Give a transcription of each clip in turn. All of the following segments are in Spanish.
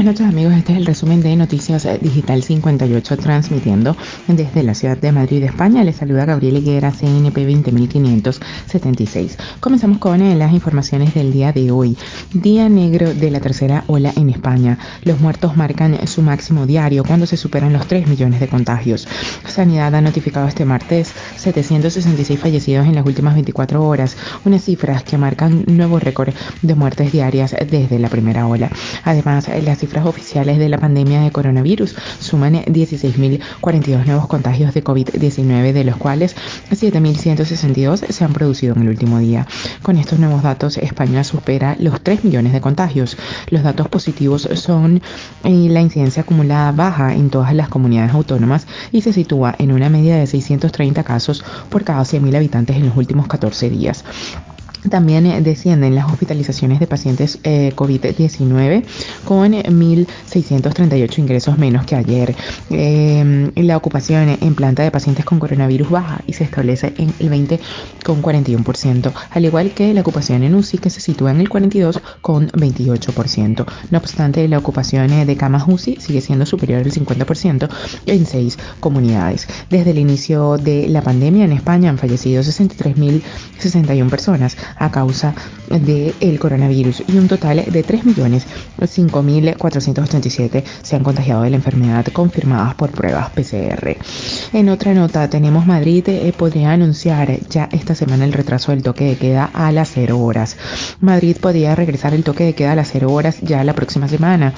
Buenas noches amigos, este es el resumen de Noticias Digital 58 transmitiendo desde la ciudad de Madrid, España. Les saluda Gabriel Higuera, CNP 20576. Comenzamos con eh, las informaciones del día de hoy. Día negro de la tercera ola en España. Los muertos marcan su máximo diario cuando se superan los 3 millones de contagios. Sanidad ha notificado este martes 766 fallecidos en las últimas 24 horas, unas cifras que marcan nuevo récord de muertes diarias desde la primera ola. Además, las cifras oficiales de la pandemia de coronavirus suman 16.042 nuevos contagios de COVID-19, de los cuales 7.162 se han producido en el último día. Con estos nuevos datos, España supera los 3 millones de contagios. Los datos positivos son eh, la incidencia acumulada baja en todas las comunidades autónomas y se sitúa en una media de 630 casos por cada 100.000 habitantes en los últimos 14 días. También eh, descienden las hospitalizaciones de pacientes eh, COVID-19 con 1.638 ingresos menos que ayer. Eh, la ocupación en planta de pacientes con coronavirus baja y se establece en el 20,41%, al igual que la ocupación en UCI que se sitúa en el 42,28%. No obstante, la ocupación de camas UCI sigue siendo superior al 50% en seis comunidades. Desde el inicio de la pandemia en España han fallecido 63.061 personas a causa del coronavirus y un total de 3.005.487 se han contagiado de la enfermedad confirmadas por pruebas PCR. En otra nota, tenemos Madrid eh, podría anunciar ya esta semana el retraso del toque de queda a las 0 horas. Madrid podría regresar el toque de queda a las 0 horas ya la próxima semana.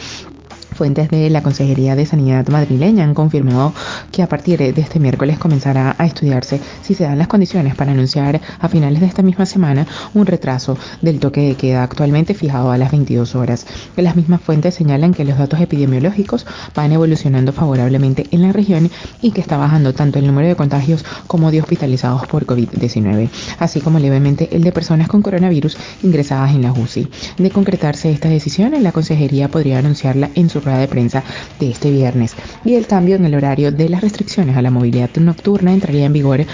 Fuentes de la Consejería de Sanidad madrileña han confirmado que a partir de este miércoles comenzará a estudiarse si se dan las condiciones para anunciar a finales de esta misma semana un retraso del toque de queda actualmente fijado a las 22 horas. Las mismas fuentes señalan que los datos epidemiológicos van evolucionando favorablemente en la región y que está bajando tanto el número de contagios como de hospitalizados por COVID-19, así como levemente el de personas con coronavirus ingresadas en la UCI. De concretarse esta decisión, la Consejería podría anunciarla en su rueda de prensa de este viernes y el cambio en el horario de las restricciones a la movilidad nocturna entraría en vigor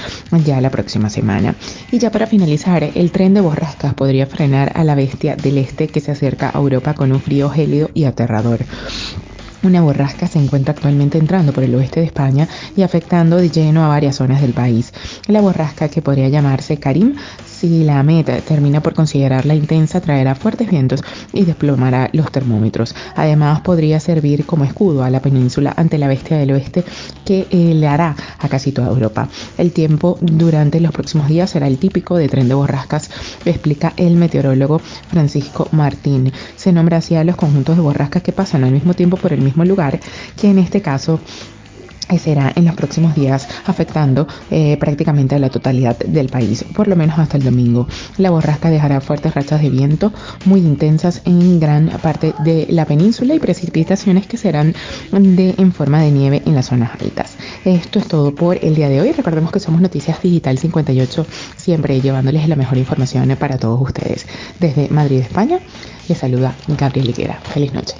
ya la próxima semana. Y ya para finalizar, el tren de borrascas podría frenar a la bestia del este que se acerca a Europa con un frío gélido y aterrador. Una borrasca se encuentra actualmente entrando por el oeste de España y afectando de lleno a varias zonas del país. La borrasca, que podría llamarse Karim, si la meta termina por considerarla intensa, traerá fuertes vientos y desplomará los termómetros. Además, podría servir como escudo a la península ante la bestia del oeste que le hará a casi toda Europa. El tiempo durante los próximos días será el típico de tren de borrascas, explica el meteorólogo Francisco Martín. Se nombra así a los conjuntos de borrascas que pasan al mismo tiempo por el mismo lugar, que en este caso será en los próximos días afectando eh, prácticamente a la totalidad del país, por lo menos hasta el domingo. La borrasca dejará fuertes rachas de viento muy intensas en gran parte de la península y precipitaciones que serán de, en forma de nieve en las zonas altas. Esto es todo por el día de hoy. Recordemos que somos Noticias Digital 58, siempre llevándoles la mejor información para todos ustedes. Desde Madrid, España, les saluda Gabriel Higuera. Feliz noche.